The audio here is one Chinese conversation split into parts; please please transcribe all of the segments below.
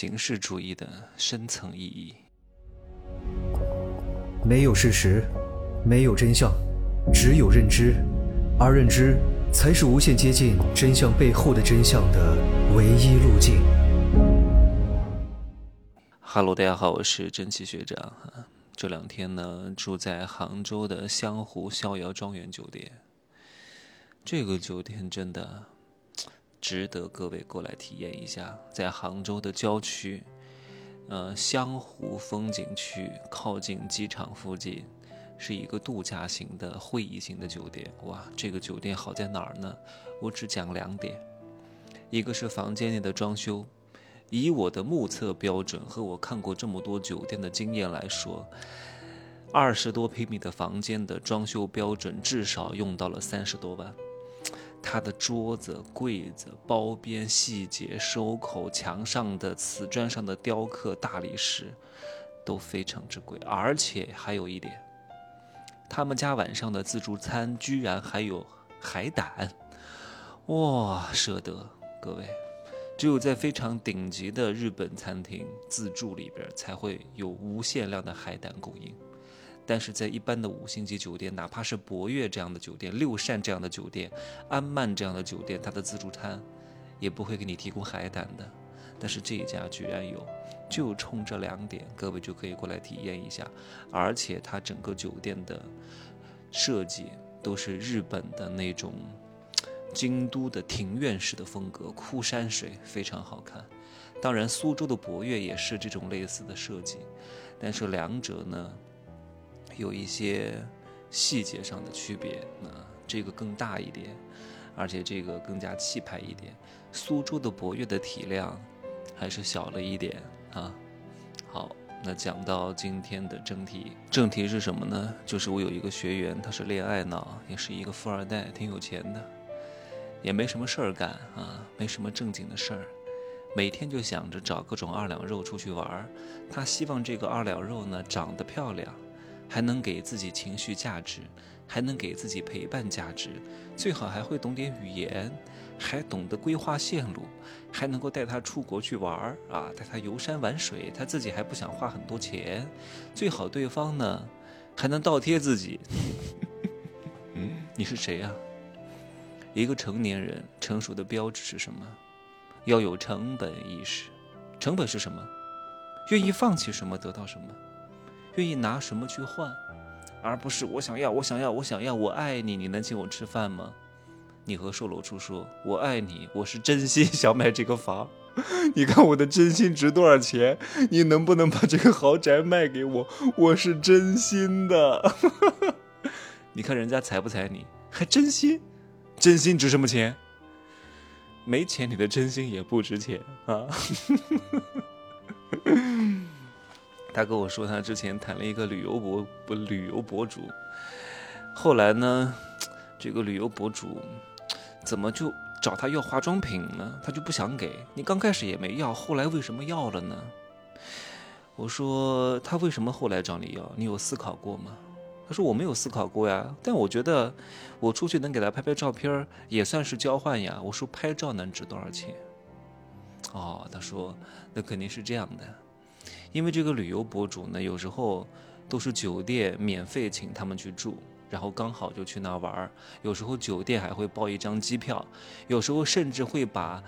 形式主义的深层意义。没有事实，没有真相，只有认知，而认知才是无限接近真相背后的真相的唯一路径。哈喽，大家好，我是真奇学长。这两天呢，住在杭州的湘湖逍遥庄园酒店。这个酒店真的。值得各位过来体验一下，在杭州的郊区，呃，湘湖风景区靠近机场附近，是一个度假型的会议型的酒店。哇，这个酒店好在哪儿呢？我只讲两点，一个是房间内的装修，以我的目测标准和我看过这么多酒店的经验来说，二十多平米的房间的装修标准至少用到了三十多万。他的桌子、柜子、包边细节、收口、墙上的瓷砖上的雕刻、大理石，都非常之贵。而且还有一点，他们家晚上的自助餐居然还有海胆，哇，舍得！各位，只有在非常顶级的日本餐厅自助里边，才会有无限量的海胆供应。但是在一般的五星级酒店，哪怕是博悦这样的酒店、六善这样的酒店、安曼这样的酒店，它的自助餐也不会给你提供海胆的。但是这一家居然有，就冲这两点，各位就可以过来体验一下。而且它整个酒店的设计都是日本的那种京都的庭院式的风格，枯山水非常好看。当然，苏州的博悦也是这种类似的设计，但是两者呢？有一些细节上的区别，那这个更大一点，而且这个更加气派一点。苏州的博悦的体量还是小了一点啊。好，那讲到今天的正题，正题是什么呢？就是我有一个学员，他是恋爱脑，也是一个富二代，挺有钱的，也没什么事儿干啊，没什么正经的事儿，每天就想着找各种二两肉出去玩儿。他希望这个二两肉呢长得漂亮。还能给自己情绪价值，还能给自己陪伴价值，最好还会懂点语言，还懂得规划线路，还能够带他出国去玩儿啊，带他游山玩水，他自己还不想花很多钱，最好对方呢还能倒贴自己。嗯，你是谁呀？一个成年人成熟的标志是什么？要有成本意识。成本是什么？愿意放弃什么得到什么。愿意拿什么去换，而不是我想要，我想要，我想要，我爱你，你能请我吃饭吗？你和售楼处说，我爱你，我是真心想买这个房，你看我的真心值多少钱？你能不能把这个豪宅卖给我？我是真心的。你看人家踩不踩你？还真心？真心值什么钱？没钱，你的真心也不值钱啊。他跟我说，他之前谈了一个旅游博旅游博主，后来呢，这个旅游博主怎么就找他要化妆品呢？他就不想给你，刚开始也没要，后来为什么要了呢？我说他为什么后来找你要？你有思考过吗？他说我没有思考过呀，但我觉得我出去能给他拍拍照片也算是交换呀。我说拍照能值多少钱？哦，他说那肯定是这样的。因为这个旅游博主呢，有时候都是酒店免费请他们去住，然后刚好就去那玩儿。有时候酒店还会包一张机票，有时候甚至会把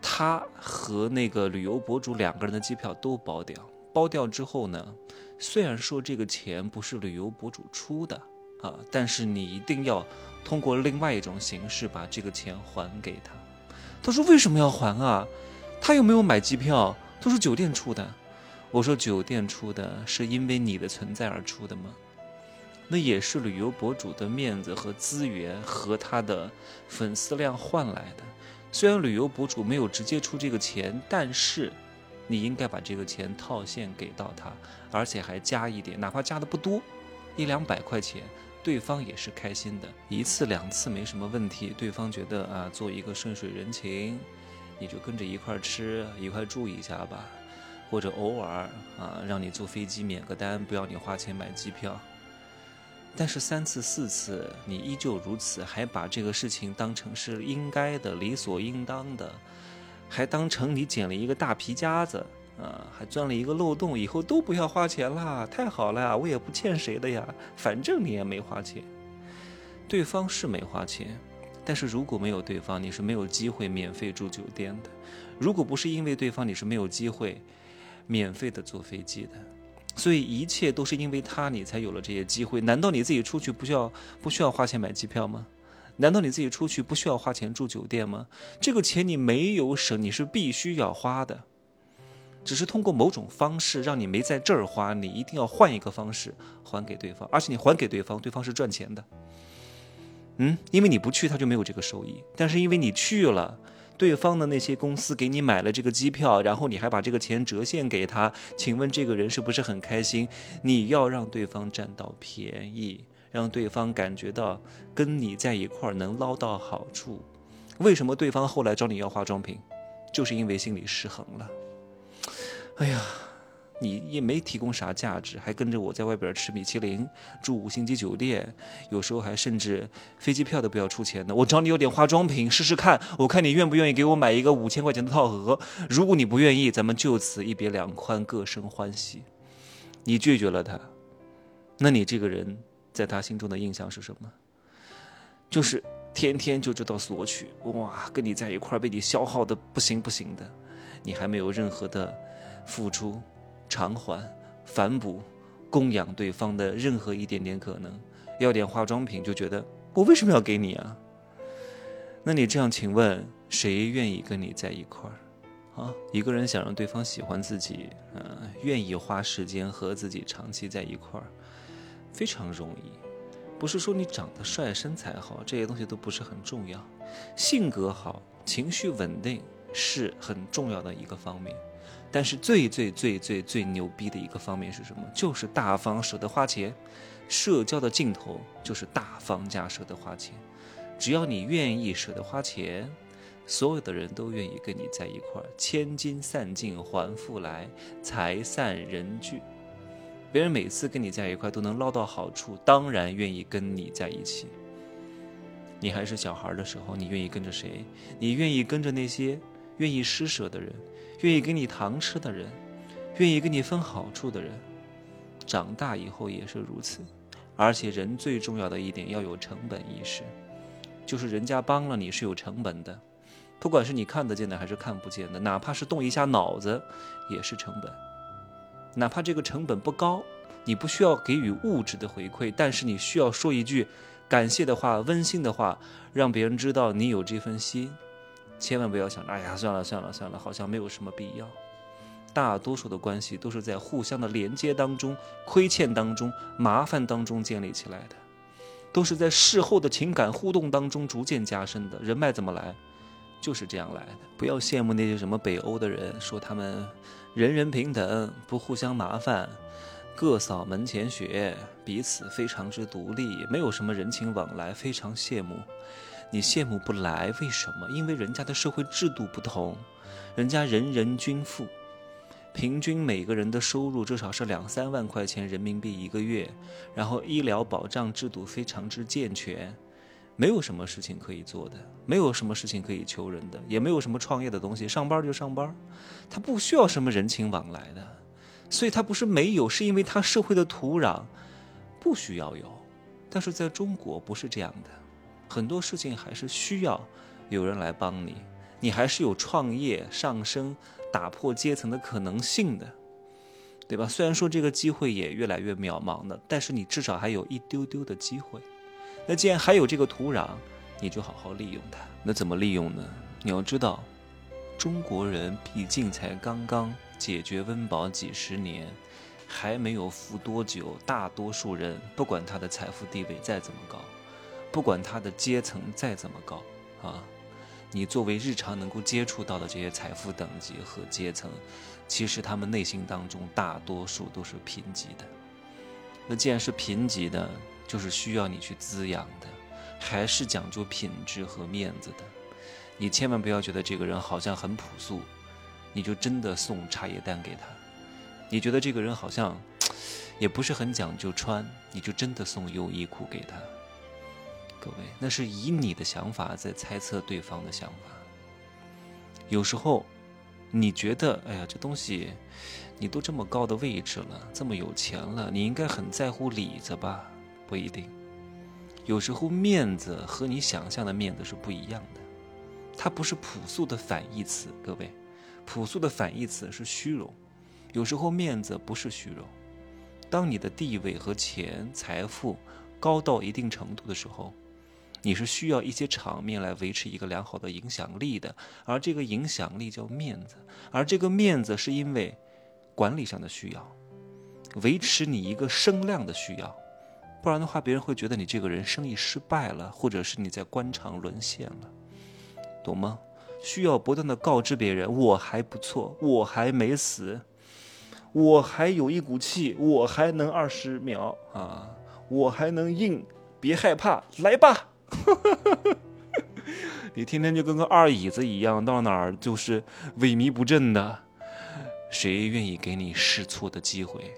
他和那个旅游博主两个人的机票都包掉。包掉之后呢，虽然说这个钱不是旅游博主出的啊，但是你一定要通过另外一种形式把这个钱还给他。他说为什么要还啊？他又没有买机票，都是酒店出的。我说酒店出的是因为你的存在而出的吗？那也是旅游博主的面子和资源和他的粉丝量换来的。虽然旅游博主没有直接出这个钱，但是你应该把这个钱套现给到他，而且还加一点，哪怕加的不多，一两百块钱，对方也是开心的。一次两次没什么问题，对方觉得啊，做一个顺水人情，你就跟着一块吃一块住一下吧。或者偶尔啊，让你坐飞机免个单，不要你花钱买机票。但是三次四次你依旧如此，还把这个事情当成是应该的、理所应当的，还当成你捡了一个大皮夹子啊，还钻了一个漏洞，以后都不要花钱啦，太好了呀，我也不欠谁的呀，反正你也没花钱。对方是没花钱，但是如果没有对方，你是没有机会免费住酒店的。如果不是因为对方，你是没有机会免费的坐飞机的。所以一切都是因为他，你才有了这些机会。难道你自己出去不需要不需要花钱买机票吗？难道你自己出去不需要花钱住酒店吗？这个钱你没有省，你是必须要花的，只是通过某种方式让你没在这儿花，你一定要换一个方式还给对方，而且你还给对方，对方是赚钱的。嗯，因为你不去，他就没有这个收益，但是因为你去了。对方的那些公司给你买了这个机票，然后你还把这个钱折现给他，请问这个人是不是很开心？你要让对方占到便宜，让对方感觉到跟你在一块儿能捞到好处。为什么对方后来找你要化妆品，就是因为心理失衡了。哎呀。你也没提供啥价值，还跟着我在外边吃米其林，住五星级酒店，有时候还甚至飞机票都不要出钱的。我找你有点化妆品试试看，我看你愿不愿意给我买一个五千块钱的套盒。如果你不愿意，咱们就此一别两宽，各生欢喜。你拒绝了他，那你这个人在他心中的印象是什么？就是天天就知道索取，哇，跟你在一块被你消耗的不行不行的，你还没有任何的付出。偿还、反哺、供养对方的任何一点点可能，要点化妆品就觉得我为什么要给你啊？那你这样，请问谁愿意跟你在一块儿啊？一个人想让对方喜欢自己，嗯，愿意花时间和自己长期在一块儿，非常容易。不是说你长得帅、身材好这些东西都不是很重要，性格好、情绪稳定是很重要的一个方面。但是最最最最最牛逼的一个方面是什么？就是大方舍得花钱。社交的尽头就是大方加舍得花钱。只要你愿意舍得花钱，所有的人都愿意跟你在一块儿。千金散尽还复来，财散人聚。别人每次跟你在一块都能捞到好处，当然愿意跟你在一起。你还是小孩的时候，你愿意跟着谁？你愿意跟着那些愿意施舍的人。愿意给你糖吃的人，愿意给你分好处的人，长大以后也是如此。而且人最重要的一点要有成本意识，就是人家帮了你是有成本的，不管是你看得见的还是看不见的，哪怕是动一下脑子也是成本。哪怕这个成本不高，你不需要给予物质的回馈，但是你需要说一句感谢的话、温馨的话，让别人知道你有这份心。千万不要想着，哎呀，算了算了算了，好像没有什么必要。大多数的关系都是在互相的连接当中、亏欠当中、麻烦当中建立起来的，都是在事后的情感互动当中逐渐加深的。人脉怎么来？就是这样来的。不要羡慕那些什么北欧的人，说他们人人平等，不互相麻烦，各扫门前雪，彼此非常之独立，没有什么人情往来，非常羡慕。你羡慕不来，为什么？因为人家的社会制度不同，人家人人均富，平均每个人的收入至少是两三万块钱人民币一个月，然后医疗保障制度非常之健全，没有什么事情可以做的，没有什么事情可以求人的，也没有什么创业的东西，上班就上班，他不需要什么人情往来的，所以他不是没有，是因为他社会的土壤不需要有，但是在中国不是这样的。很多事情还是需要有人来帮你，你还是有创业、上升、打破阶层的可能性的，对吧？虽然说这个机会也越来越渺茫了，但是你至少还有一丢丢的机会。那既然还有这个土壤，你就好好利用它。那怎么利用呢？你要知道，中国人毕竟才刚刚解决温饱几十年，还没有富多久。大多数人不管他的财富地位再怎么高。不管他的阶层再怎么高，啊，你作为日常能够接触到的这些财富等级和阶层，其实他们内心当中大多数都是贫瘠的。那既然是贫瘠的，就是需要你去滋养的，还是讲究品质和面子的。你千万不要觉得这个人好像很朴素，你就真的送茶叶蛋给他；你觉得这个人好像 也不是很讲究穿，你就真的送优衣库给他。各位，那是以你的想法在猜测对方的想法。有时候，你觉得，哎呀，这东西，你都这么高的位置了，这么有钱了，你应该很在乎里子吧？不一定。有时候面子和你想象的面子是不一样的，它不是朴素的反义词。各位，朴素的反义词是虚荣，有时候面子不是虚荣。当你的地位和钱财富高到一定程度的时候。你是需要一些场面来维持一个良好的影响力的，而这个影响力叫面子，而这个面子是因为管理上的需要，维持你一个声量的需要，不然的话，别人会觉得你这个人生意失败了，或者是你在官场沦陷了，懂吗？需要不断的告知别人，我还不错，我还没死，我还有一股气，我还能二十秒啊，我还能硬，别害怕，来吧。你天天就跟个二椅子一样，到哪儿就是萎靡不振的，谁愿意给你试错的机会？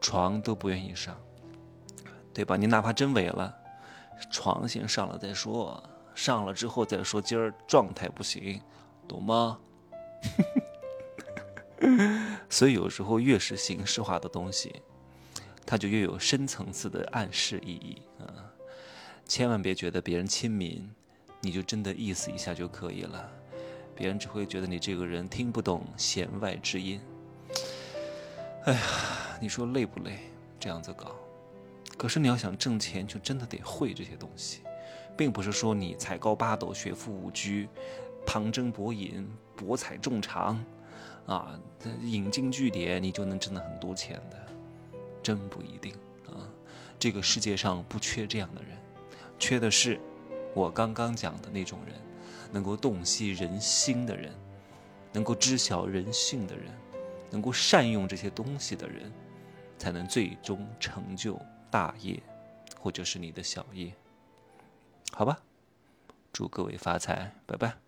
床都不愿意上，对吧？你哪怕真萎了，床先上了再说，上了之后再说今儿状态不行，懂吗？所以有时候越是形式化的东西，它就越有深层次的暗示意义啊。千万别觉得别人亲民，你就真的意思一下就可以了，别人只会觉得你这个人听不懂弦外之音。哎呀，你说累不累？这样子搞，可是你要想挣钱，就真的得会这些东西，并不是说你才高八斗、学富五车、旁征博引、博采众长，啊，引经据典，你就能挣到很多钱的，真不一定啊。这个世界上不缺这样的人。缺的是我刚刚讲的那种人，能够洞悉人心的人，能够知晓人性的人，能够善用这些东西的人，才能最终成就大业，或者是你的小业。好吧，祝各位发财，拜拜。